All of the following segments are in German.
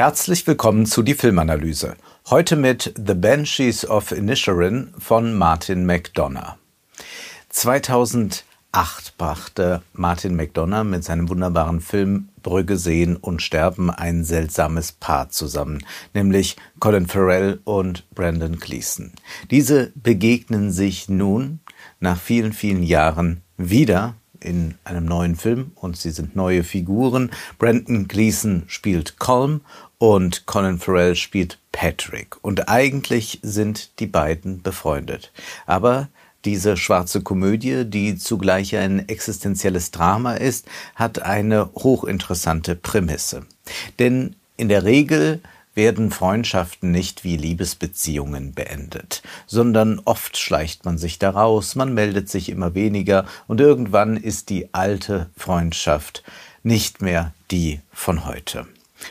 Herzlich willkommen zu die Filmanalyse. Heute mit The Banshees of Inisherin von Martin McDonough. 2008 brachte Martin McDonough mit seinem wunderbaren Film Brügge sehen und sterben ein seltsames Paar zusammen, nämlich Colin Farrell und Brandon Gleeson. Diese begegnen sich nun nach vielen, vielen Jahren wieder in einem neuen Film und sie sind neue Figuren. Brandon Gleeson spielt Colm und Colin Farrell spielt Patrick. Und eigentlich sind die beiden befreundet. Aber diese schwarze Komödie, die zugleich ein existenzielles Drama ist, hat eine hochinteressante Prämisse. Denn in der Regel werden Freundschaften nicht wie Liebesbeziehungen beendet, sondern oft schleicht man sich daraus, man meldet sich immer weniger und irgendwann ist die alte Freundschaft nicht mehr die von heute.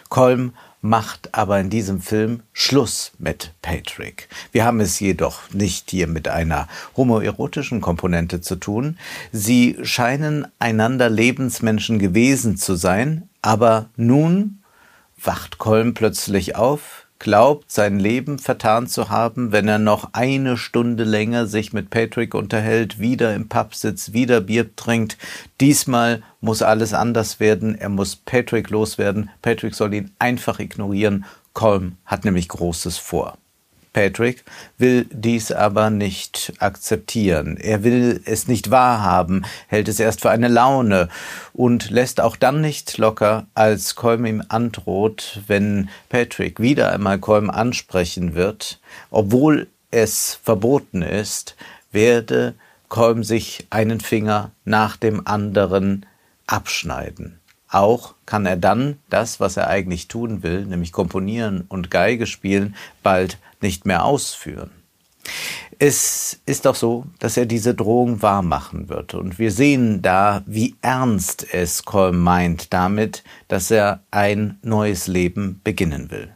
Kolm macht aber in diesem Film Schluss mit Patrick. Wir haben es jedoch nicht hier mit einer homoerotischen Komponente zu tun. Sie scheinen einander Lebensmenschen gewesen zu sein, aber nun wacht Kolm plötzlich auf, glaubt, sein Leben vertan zu haben, wenn er noch eine Stunde länger sich mit Patrick unterhält, wieder im Pub sitzt, wieder Bier trinkt. Diesmal muss alles anders werden. Er muss Patrick loswerden. Patrick soll ihn einfach ignorieren. Colm hat nämlich Großes vor. Patrick will dies aber nicht akzeptieren. Er will es nicht wahrhaben, hält es erst für eine Laune und lässt auch dann nicht locker, als Colm ihm androht, wenn Patrick wieder einmal Colm ansprechen wird, obwohl es verboten ist, werde Colm sich einen Finger nach dem anderen abschneiden. Auch kann er dann das, was er eigentlich tun will, nämlich komponieren und Geige spielen, bald nicht mehr ausführen. Es ist auch so, dass er diese Drohung wahrmachen wird. Und wir sehen da, wie ernst es Colm meint damit, dass er ein neues Leben beginnen will.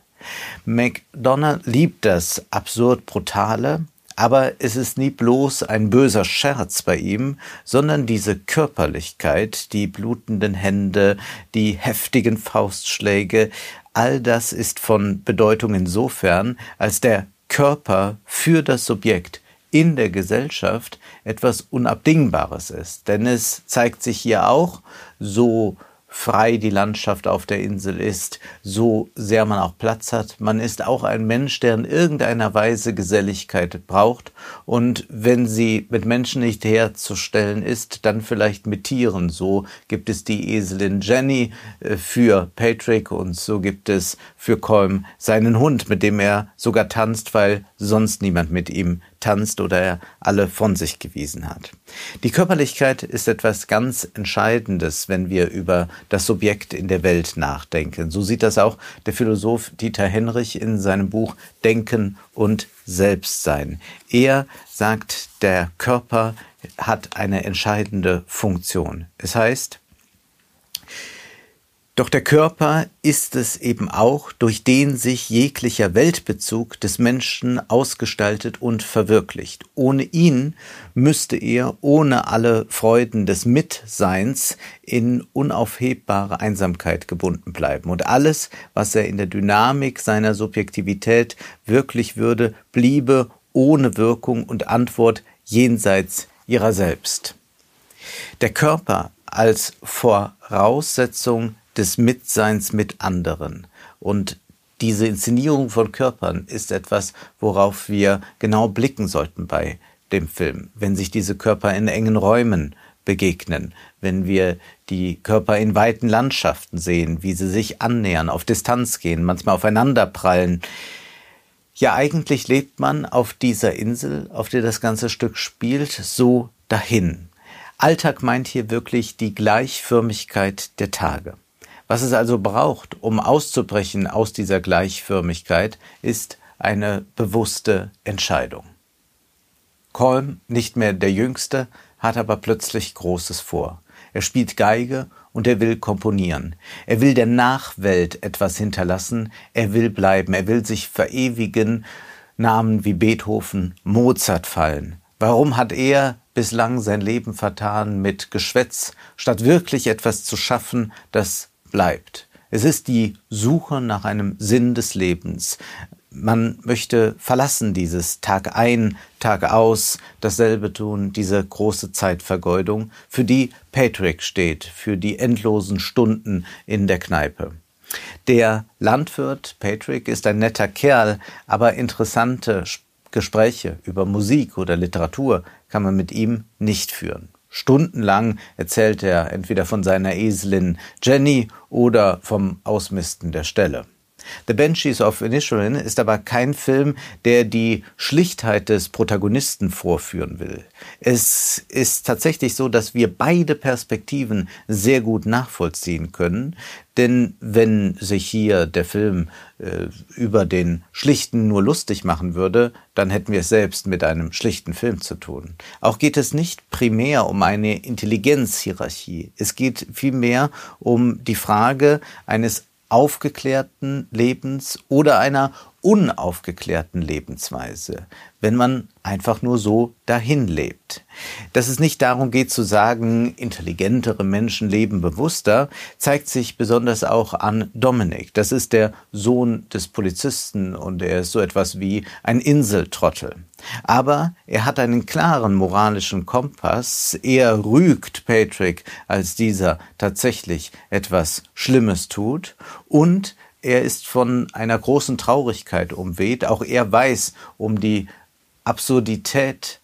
McDonough liebt das absurd Brutale, aber es ist nie bloß ein böser Scherz bei ihm, sondern diese Körperlichkeit, die blutenden Hände, die heftigen Faustschläge, all das ist von Bedeutung insofern, als der Körper für das Subjekt in der Gesellschaft etwas Unabdingbares ist. Denn es zeigt sich hier auch, so frei die Landschaft auf der Insel ist, so sehr man auch Platz hat. Man ist auch ein Mensch, der in irgendeiner Weise Geselligkeit braucht. Und wenn sie mit Menschen nicht herzustellen ist, dann vielleicht mit Tieren. So gibt es die Eselin Jenny äh, für Patrick und so gibt es für Colm seinen Hund, mit dem er sogar tanzt, weil sonst niemand mit ihm tanzt oder er alle von sich gewiesen hat. Die Körperlichkeit ist etwas ganz Entscheidendes, wenn wir über das Subjekt in der Welt nachdenken. So sieht das auch der Philosoph Dieter Henrich in seinem Buch Denken und Selbstsein. Er sagt, der Körper hat eine entscheidende Funktion. Es heißt, doch der Körper ist es eben auch, durch den sich jeglicher Weltbezug des Menschen ausgestaltet und verwirklicht. Ohne ihn müsste er ohne alle Freuden des Mitseins in unaufhebbare Einsamkeit gebunden bleiben. Und alles, was er in der Dynamik seiner Subjektivität wirklich würde, bliebe ohne Wirkung und Antwort jenseits ihrer selbst. Der Körper als Voraussetzung des Mitseins mit anderen. Und diese Inszenierung von Körpern ist etwas, worauf wir genau blicken sollten bei dem Film. Wenn sich diese Körper in engen Räumen begegnen, wenn wir die Körper in weiten Landschaften sehen, wie sie sich annähern, auf Distanz gehen, manchmal aufeinander prallen. Ja, eigentlich lebt man auf dieser Insel, auf der das ganze Stück spielt, so dahin. Alltag meint hier wirklich die Gleichförmigkeit der Tage. Was es also braucht, um auszubrechen aus dieser Gleichförmigkeit, ist eine bewusste Entscheidung. Kolm, nicht mehr der Jüngste, hat aber plötzlich Großes vor. Er spielt Geige und er will komponieren. Er will der Nachwelt etwas hinterlassen. Er will bleiben. Er will sich verewigen. Namen wie Beethoven, Mozart fallen. Warum hat er bislang sein Leben vertan mit Geschwätz, statt wirklich etwas zu schaffen, das bleibt. Es ist die Suche nach einem Sinn des Lebens. Man möchte verlassen dieses Tag ein, Tag aus, dasselbe tun, diese große Zeitvergeudung, für die Patrick steht, für die endlosen Stunden in der Kneipe. Der Landwirt Patrick ist ein netter Kerl, aber interessante Gespräche über Musik oder Literatur kann man mit ihm nicht führen. Stundenlang erzählt er entweder von seiner Eselin Jenny oder vom Ausmisten der Stelle. The Banshees of Inisherin ist aber kein Film, der die Schlichtheit des Protagonisten vorführen will. Es ist tatsächlich so, dass wir beide Perspektiven sehr gut nachvollziehen können, denn wenn sich hier der Film äh, über den Schlichten nur lustig machen würde, dann hätten wir es selbst mit einem schlichten Film zu tun. Auch geht es nicht primär um eine Intelligenzhierarchie. Es geht vielmehr um die Frage eines aufgeklärten Lebens oder einer unaufgeklärten Lebensweise, wenn man einfach nur so dahin lebt. Dass es nicht darum geht zu sagen, intelligentere Menschen leben bewusster, zeigt sich besonders auch an Dominik. Das ist der Sohn des Polizisten und er ist so etwas wie ein Inseltrottel. Aber er hat einen klaren moralischen Kompass. Er rügt Patrick, als dieser tatsächlich etwas Schlimmes tut und er ist von einer großen Traurigkeit umweht. Auch er weiß um die Absurdität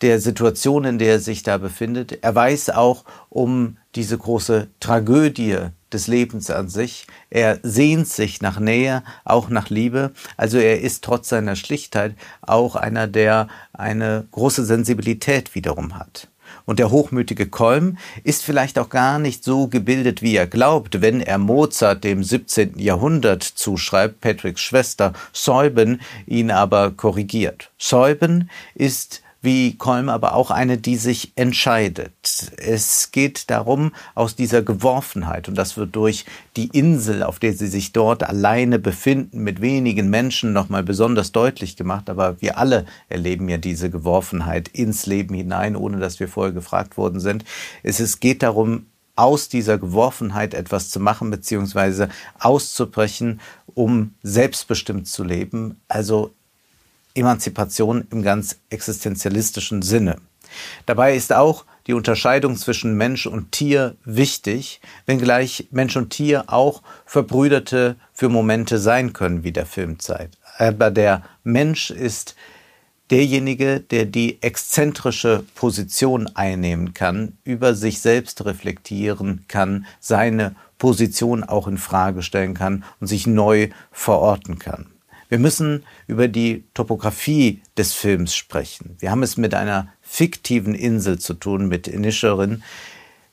der Situation, in der er sich da befindet. Er weiß auch um diese große Tragödie des Lebens an sich. Er sehnt sich nach Nähe, auch nach Liebe. Also er ist trotz seiner Schlichtheit auch einer, der eine große Sensibilität wiederum hat. Und der hochmütige Kolm ist vielleicht auch gar nicht so gebildet, wie er glaubt, wenn er Mozart dem 17. Jahrhundert zuschreibt, Patricks Schwester Säuben ihn aber korrigiert. Säuben ist wie Kolm aber auch eine, die sich entscheidet. Es geht darum, aus dieser Geworfenheit, und das wird durch die Insel, auf der sie sich dort alleine befinden, mit wenigen Menschen nochmal besonders deutlich gemacht, aber wir alle erleben ja diese Geworfenheit ins Leben hinein, ohne dass wir vorher gefragt worden sind. Es, es geht darum, aus dieser Geworfenheit etwas zu machen, beziehungsweise auszubrechen, um selbstbestimmt zu leben, also Emanzipation im ganz existenzialistischen Sinne. Dabei ist auch die Unterscheidung zwischen Mensch und Tier wichtig, wenngleich Mensch und Tier auch Verbrüderte für Momente sein können, wie der Film zeigt. Aber der Mensch ist derjenige, der die exzentrische Position einnehmen kann, über sich selbst reflektieren kann, seine Position auch in Frage stellen kann und sich neu verorten kann. Wir müssen über die Topografie des Films sprechen. Wir haben es mit einer fiktiven Insel zu tun, mit Inisherin,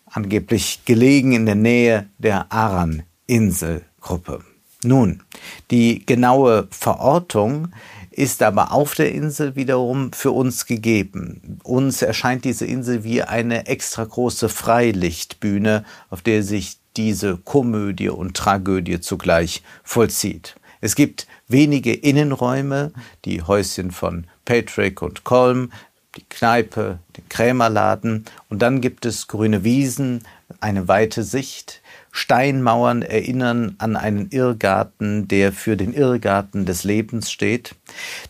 angeblich gelegen in der Nähe der Aran-Inselgruppe. Nun, die genaue Verortung ist aber auf der Insel wiederum für uns gegeben. Uns erscheint diese Insel wie eine extra große Freilichtbühne, auf der sich diese Komödie und Tragödie zugleich vollzieht. Es gibt wenige Innenräume, die Häuschen von Patrick und Colm, die Kneipe, den Krämerladen und dann gibt es grüne Wiesen, eine weite Sicht. Steinmauern erinnern an einen Irrgarten, der für den Irrgarten des Lebens steht.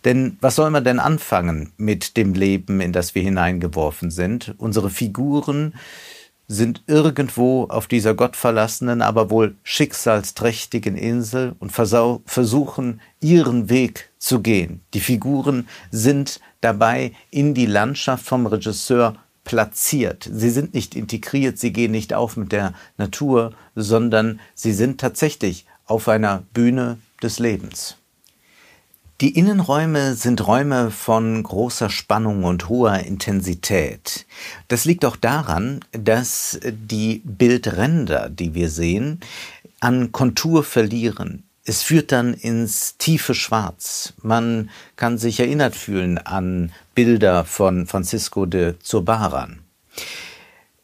Denn was soll man denn anfangen mit dem Leben, in das wir hineingeworfen sind? Unsere Figuren sind irgendwo auf dieser gottverlassenen, aber wohl schicksalsträchtigen Insel und versuchen ihren Weg zu gehen. Die Figuren sind dabei in die Landschaft vom Regisseur platziert. Sie sind nicht integriert, sie gehen nicht auf mit der Natur, sondern sie sind tatsächlich auf einer Bühne des Lebens. Die Innenräume sind Räume von großer Spannung und hoher Intensität. Das liegt auch daran, dass die Bildränder, die wir sehen, an Kontur verlieren. Es führt dann ins tiefe Schwarz. Man kann sich erinnert fühlen an Bilder von Francisco de Zurbaran.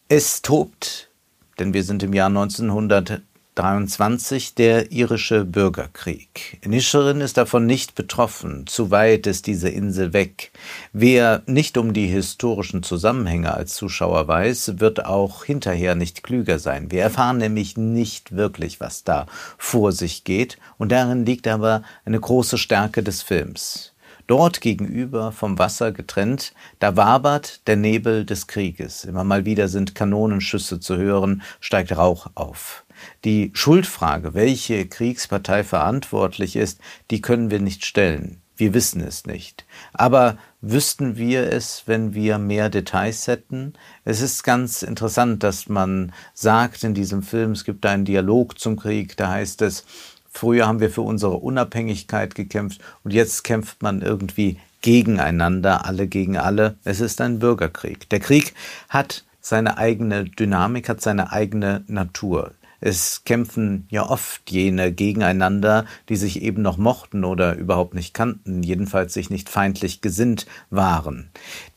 Es tobt, denn wir sind im Jahr 1900 23 der irische Bürgerkrieg. Nischerin ist davon nicht betroffen, zu weit ist diese Insel weg. Wer nicht um die historischen Zusammenhänge als Zuschauer weiß, wird auch hinterher nicht klüger sein. Wir erfahren nämlich nicht wirklich, was da vor sich geht, und darin liegt aber eine große Stärke des Films. Dort gegenüber vom Wasser getrennt, da wabert der Nebel des Krieges. Immer mal wieder sind Kanonenschüsse zu hören, steigt Rauch auf. Die Schuldfrage, welche Kriegspartei verantwortlich ist, die können wir nicht stellen. Wir wissen es nicht. Aber wüssten wir es, wenn wir mehr Details hätten? Es ist ganz interessant, dass man sagt in diesem Film, es gibt einen Dialog zum Krieg, da heißt es, früher haben wir für unsere Unabhängigkeit gekämpft und jetzt kämpft man irgendwie gegeneinander, alle gegen alle. Es ist ein Bürgerkrieg. Der Krieg hat seine eigene Dynamik, hat seine eigene Natur. Es kämpfen ja oft jene gegeneinander, die sich eben noch mochten oder überhaupt nicht kannten, jedenfalls sich nicht feindlich gesinnt waren.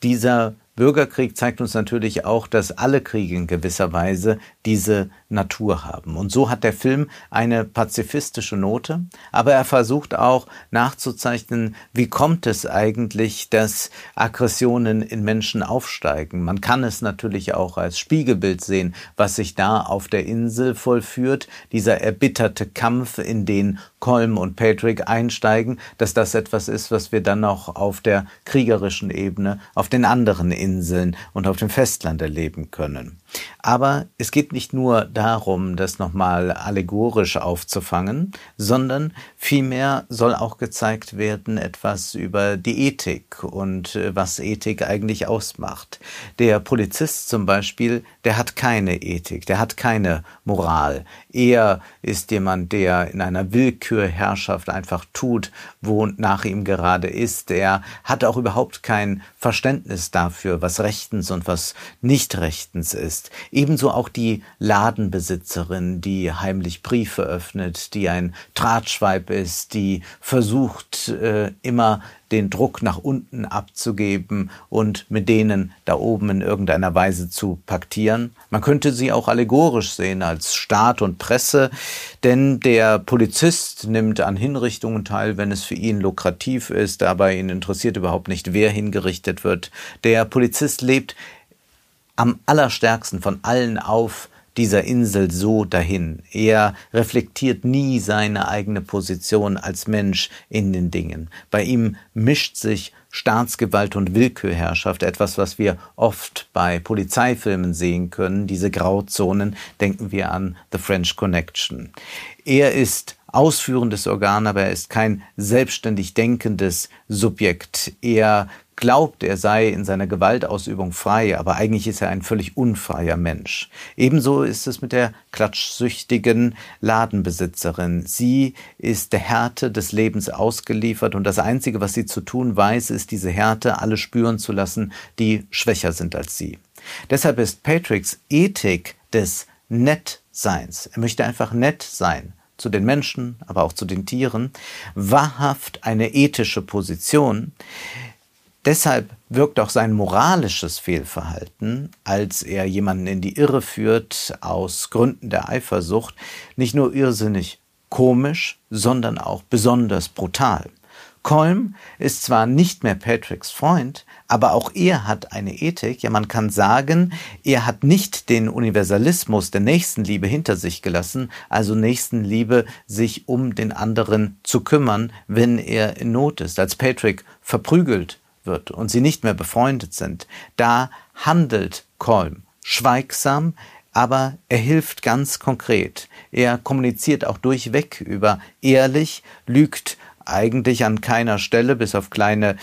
Dieser Bürgerkrieg zeigt uns natürlich auch, dass alle Kriege in gewisser Weise diese Natur haben. Und so hat der Film eine pazifistische Note, aber er versucht auch nachzuzeichnen, wie kommt es eigentlich, dass Aggressionen in Menschen aufsteigen. Man kann es natürlich auch als Spiegelbild sehen, was sich da auf der Insel vollführt, dieser erbitterte Kampf, in den Colm und Patrick einsteigen, dass das etwas ist, was wir dann noch auf der kriegerischen Ebene auf den anderen Inseln und auf dem Festland erleben können. Aber es geht nicht nur darum, das nochmal allegorisch aufzufangen, sondern vielmehr soll auch gezeigt werden etwas über die Ethik und äh, was Ethik eigentlich ausmacht. Der Polizist zum Beispiel, der hat keine Ethik, der hat keine Moral. Er ist jemand, der in einer Willkürherrschaft einfach tut, wo nach ihm gerade ist. Er hat auch überhaupt kein Verständnis dafür, was rechtens und was nicht rechtens ist. Ebenso auch die Ladenbesitzerin, die heimlich Briefe öffnet, die ein Drahtschweib ist, die versucht, äh, immer den Druck nach unten abzugeben und mit denen da oben in irgendeiner Weise zu paktieren. Man könnte sie auch allegorisch sehen als Staat und Presse, denn der Polizist nimmt an Hinrichtungen teil, wenn es für ihn lukrativ ist, aber ihn interessiert überhaupt nicht, wer hingerichtet wird. Der Polizist lebt am allerstärksten von allen auf dieser Insel so dahin. Er reflektiert nie seine eigene Position als Mensch in den Dingen. Bei ihm mischt sich Staatsgewalt und Willkürherrschaft, etwas, was wir oft bei Polizeifilmen sehen können, diese Grauzonen, denken wir an The French Connection. Er ist ausführendes Organ, aber er ist kein selbstständig denkendes Subjekt. Er glaubt, er sei in seiner Gewaltausübung frei, aber eigentlich ist er ein völlig unfreier Mensch. Ebenso ist es mit der klatschsüchtigen Ladenbesitzerin. Sie ist der Härte des Lebens ausgeliefert und das Einzige, was sie zu tun weiß, ist diese Härte alle spüren zu lassen, die schwächer sind als sie. Deshalb ist Patricks Ethik des Nettseins, er möchte einfach nett sein, zu den Menschen, aber auch zu den Tieren, wahrhaft eine ethische Position, Deshalb wirkt auch sein moralisches Fehlverhalten, als er jemanden in die Irre führt aus Gründen der Eifersucht, nicht nur irrsinnig komisch, sondern auch besonders brutal. Colm ist zwar nicht mehr Patricks Freund, aber auch er hat eine Ethik. Ja, man kann sagen, er hat nicht den Universalismus der Nächstenliebe hinter sich gelassen, also Nächstenliebe, sich um den anderen zu kümmern, wenn er in Not ist. Als Patrick verprügelt wird und sie nicht mehr befreundet sind, da handelt Kolm schweigsam, aber er hilft ganz konkret. Er kommuniziert auch durchweg über ehrlich, lügt eigentlich an keiner Stelle, bis auf kleine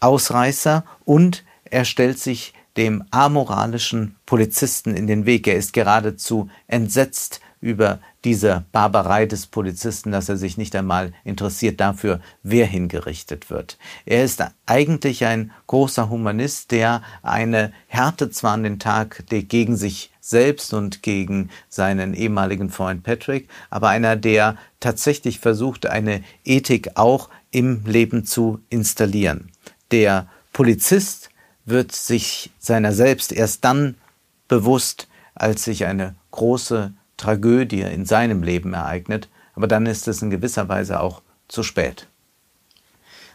Ausreißer, und er stellt sich dem amoralischen Polizisten in den Weg. Er ist geradezu entsetzt über diese Barbarei des Polizisten, dass er sich nicht einmal interessiert dafür, wer hingerichtet wird. Er ist eigentlich ein großer Humanist, der eine Härte zwar an den Tag gegen sich selbst und gegen seinen ehemaligen Freund Patrick, aber einer, der tatsächlich versucht, eine Ethik auch im Leben zu installieren. Der Polizist wird sich seiner selbst erst dann bewusst, als sich eine große Tragödie in seinem Leben ereignet, aber dann ist es in gewisser Weise auch zu spät.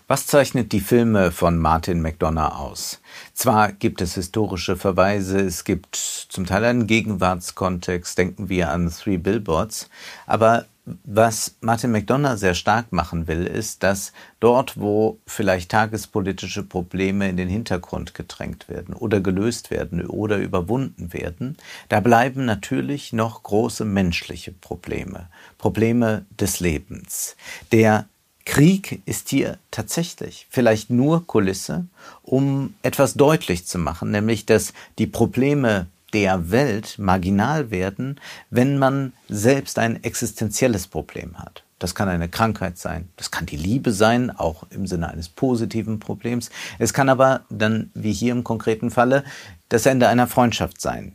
Was zeichnet die Filme von Martin McDonough aus? Zwar gibt es historische Verweise, es gibt zum Teil einen Gegenwartskontext, denken wir an Three Billboards, aber was Martin McDonough sehr stark machen will, ist, dass dort, wo vielleicht tagespolitische Probleme in den Hintergrund gedrängt werden oder gelöst werden oder überwunden werden, da bleiben natürlich noch große menschliche Probleme, Probleme des Lebens. Der Krieg ist hier tatsächlich vielleicht nur Kulisse, um etwas deutlich zu machen, nämlich dass die Probleme der Welt marginal werden, wenn man selbst ein existenzielles Problem hat. Das kann eine Krankheit sein, das kann die Liebe sein, auch im Sinne eines positiven Problems. Es kann aber dann, wie hier im konkreten Falle, das Ende einer Freundschaft sein.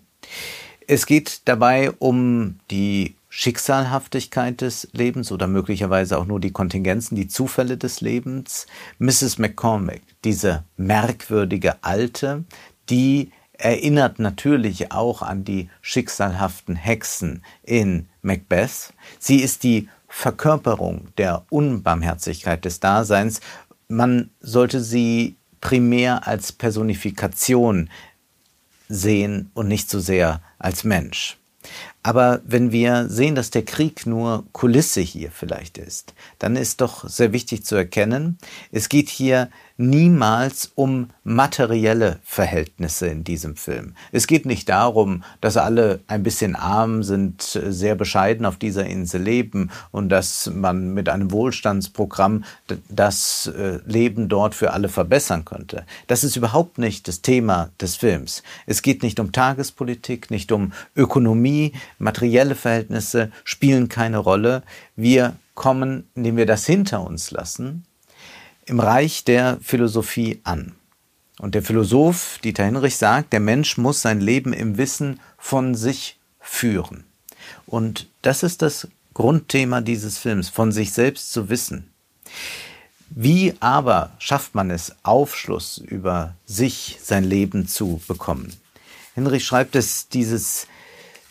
Es geht dabei um die Schicksalhaftigkeit des Lebens oder möglicherweise auch nur die Kontingenzen, die Zufälle des Lebens. Mrs. McCormick, diese merkwürdige Alte, die erinnert natürlich auch an die schicksalhaften Hexen in Macbeth. Sie ist die Verkörperung der Unbarmherzigkeit des Daseins. Man sollte sie primär als Personifikation sehen und nicht so sehr als Mensch. Aber wenn wir sehen, dass der Krieg nur Kulisse hier vielleicht ist, dann ist doch sehr wichtig zu erkennen, es geht hier niemals um materielle Verhältnisse in diesem Film. Es geht nicht darum, dass alle ein bisschen arm sind, sehr bescheiden auf dieser Insel leben und dass man mit einem Wohlstandsprogramm das äh, Leben dort für alle verbessern könnte. Das ist überhaupt nicht das Thema des Films. Es geht nicht um Tagespolitik, nicht um Ökonomie, materielle Verhältnisse spielen keine Rolle. Wir kommen, indem wir das hinter uns lassen, im Reich der Philosophie an. Und der Philosoph Dieter Hinrich sagt, der Mensch muss sein Leben im Wissen von sich führen. Und das ist das Grundthema dieses Films, von sich selbst zu wissen. Wie aber schafft man es, Aufschluss über sich, sein Leben zu bekommen? Hinrich schreibt es, dieses,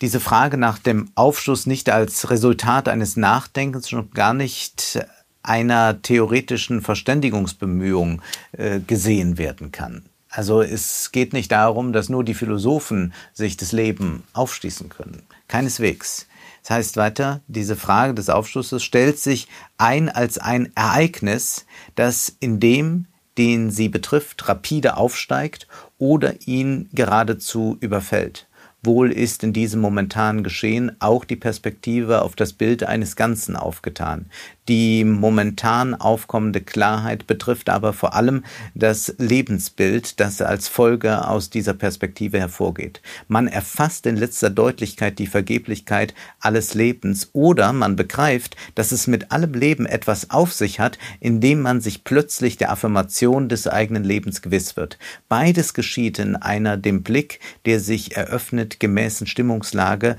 diese Frage nach dem Aufschluss nicht als Resultat eines Nachdenkens, schon gar nicht einer theoretischen Verständigungsbemühung äh, gesehen werden kann. Also es geht nicht darum, dass nur die Philosophen sich das Leben aufschließen können. Keineswegs. Das heißt weiter, diese Frage des Aufschlusses stellt sich ein als ein Ereignis, das in dem, den sie betrifft, rapide aufsteigt oder ihn geradezu überfällt. Wohl ist in diesem momentanen Geschehen auch die Perspektive auf das Bild eines Ganzen aufgetan. Die momentan aufkommende Klarheit betrifft aber vor allem das Lebensbild, das als Folge aus dieser Perspektive hervorgeht. Man erfasst in letzter Deutlichkeit die Vergeblichkeit alles Lebens oder man begreift, dass es mit allem Leben etwas auf sich hat, indem man sich plötzlich der Affirmation des eigenen Lebens gewiss wird. Beides geschieht in einer dem Blick, der sich eröffnet, gemäßen Stimmungslage,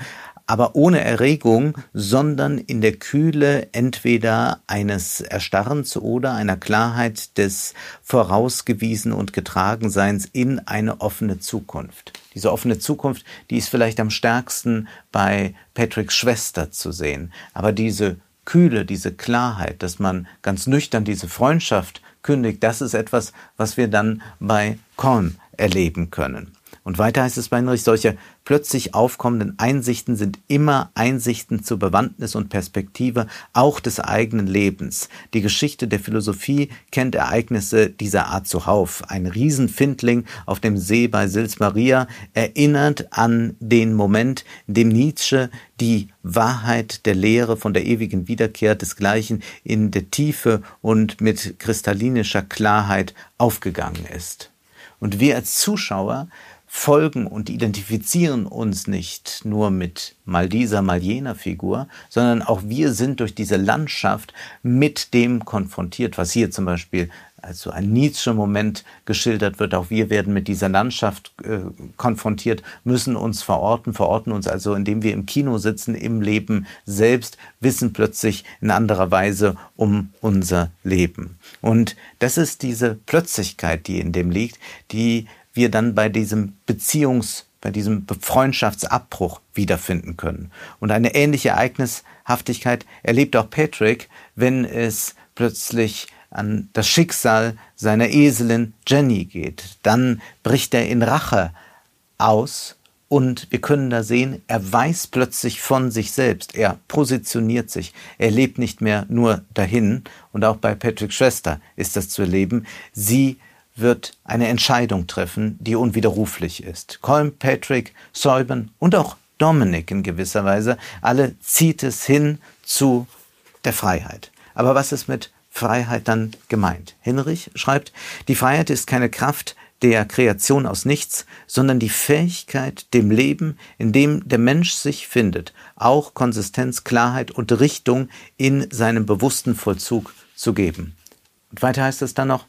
aber ohne Erregung, sondern in der Kühle entweder eines Erstarrens oder einer Klarheit des Vorausgewiesen und Getragenseins in eine offene Zukunft. Diese offene Zukunft, die ist vielleicht am stärksten bei Patricks Schwester zu sehen, aber diese Kühle, diese Klarheit, dass man ganz nüchtern diese Freundschaft kündigt, das ist etwas, was wir dann bei Korn erleben können. Und weiter heißt es bei Heinrich, solche plötzlich aufkommenden Einsichten sind immer Einsichten zur Bewandtnis und Perspektive auch des eigenen Lebens. Die Geschichte der Philosophie kennt Ereignisse dieser Art zuhauf. Ein Riesenfindling auf dem See bei Sils Maria erinnert an den Moment, in dem Nietzsche die Wahrheit der Lehre von der ewigen Wiederkehr desgleichen in der Tiefe und mit kristallinischer Klarheit aufgegangen ist. Und wir als Zuschauer folgen und identifizieren uns nicht nur mit mal dieser, mal jener Figur, sondern auch wir sind durch diese Landschaft mit dem konfrontiert, was hier zum Beispiel als so ein Nietzsche-Moment geschildert wird. Auch wir werden mit dieser Landschaft äh, konfrontiert, müssen uns verorten, verorten uns also, indem wir im Kino sitzen, im Leben selbst, wissen plötzlich in anderer Weise um unser Leben. Und das ist diese Plötzlichkeit, die in dem liegt, die wir dann bei diesem Beziehungs bei diesem Freundschaftsabbruch wiederfinden können. Und eine ähnliche Ereignishaftigkeit erlebt auch Patrick, wenn es plötzlich an das Schicksal seiner Eselin Jenny geht. Dann bricht er in Rache aus und wir können da sehen, er weiß plötzlich von sich selbst, er positioniert sich, er lebt nicht mehr nur dahin und auch bei Patricks Schwester ist das zu erleben. Sie wird eine Entscheidung treffen, die unwiderruflich ist. Colm, Patrick, Säuben und auch Dominic in gewisser Weise, alle zieht es hin zu der Freiheit. Aber was ist mit Freiheit dann gemeint? Hinrich schreibt, die Freiheit ist keine Kraft der Kreation aus nichts, sondern die Fähigkeit, dem Leben, in dem der Mensch sich findet, auch Konsistenz, Klarheit und Richtung in seinem bewussten Vollzug zu geben. Und weiter heißt es dann noch,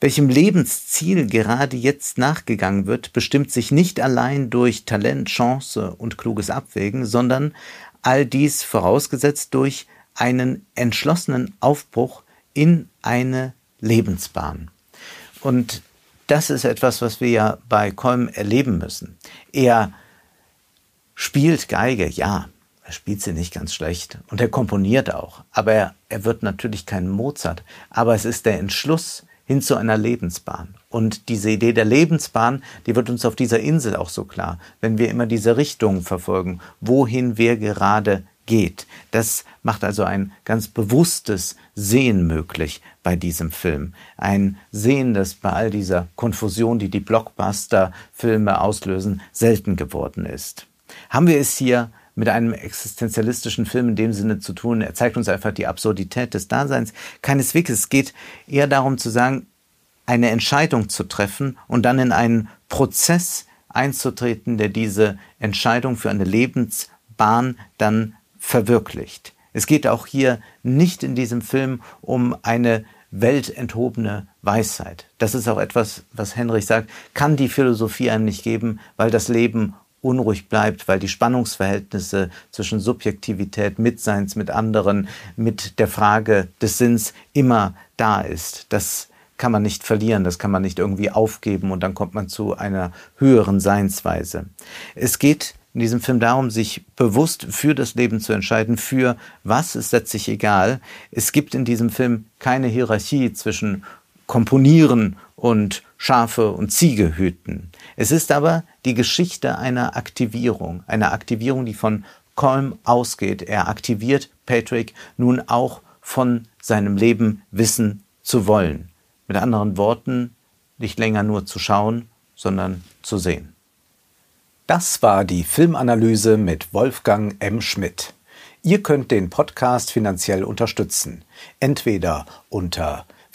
welchem Lebensziel gerade jetzt nachgegangen wird, bestimmt sich nicht allein durch Talent, Chance und kluges Abwägen, sondern all dies vorausgesetzt durch einen entschlossenen Aufbruch in eine Lebensbahn. Und das ist etwas, was wir ja bei Kolm erleben müssen. Er spielt Geige, ja, er spielt sie nicht ganz schlecht und er komponiert auch, aber er, er wird natürlich kein Mozart, aber es ist der Entschluss, hin zu einer Lebensbahn. Und diese Idee der Lebensbahn, die wird uns auf dieser Insel auch so klar, wenn wir immer diese Richtung verfolgen, wohin wir gerade geht. Das macht also ein ganz bewusstes Sehen möglich bei diesem Film. Ein Sehen, das bei all dieser Konfusion, die die Blockbuster-Filme auslösen, selten geworden ist. Haben wir es hier mit einem existenzialistischen Film in dem Sinne zu tun. Er zeigt uns einfach die Absurdität des Daseins. Keineswegs. Es geht eher darum zu sagen, eine Entscheidung zu treffen und dann in einen Prozess einzutreten, der diese Entscheidung für eine Lebensbahn dann verwirklicht. Es geht auch hier nicht in diesem Film um eine weltenthobene Weisheit. Das ist auch etwas, was Henrich sagt, kann die Philosophie einem nicht geben, weil das Leben unruhig bleibt, weil die Spannungsverhältnisse zwischen Subjektivität, Mitseins mit anderen, mit der Frage des Sinns immer da ist. Das kann man nicht verlieren, das kann man nicht irgendwie aufgeben und dann kommt man zu einer höheren Seinsweise. Es geht in diesem Film darum, sich bewusst für das Leben zu entscheiden, für was ist letztlich egal. Es gibt in diesem Film keine Hierarchie zwischen Komponieren und Schafe und Ziege hüten. Es ist aber die Geschichte einer Aktivierung, einer Aktivierung, die von Colm ausgeht. Er aktiviert Patrick nun auch von seinem Leben wissen zu wollen. Mit anderen Worten, nicht länger nur zu schauen, sondern zu sehen. Das war die Filmanalyse mit Wolfgang M. Schmidt. Ihr könnt den Podcast finanziell unterstützen. Entweder unter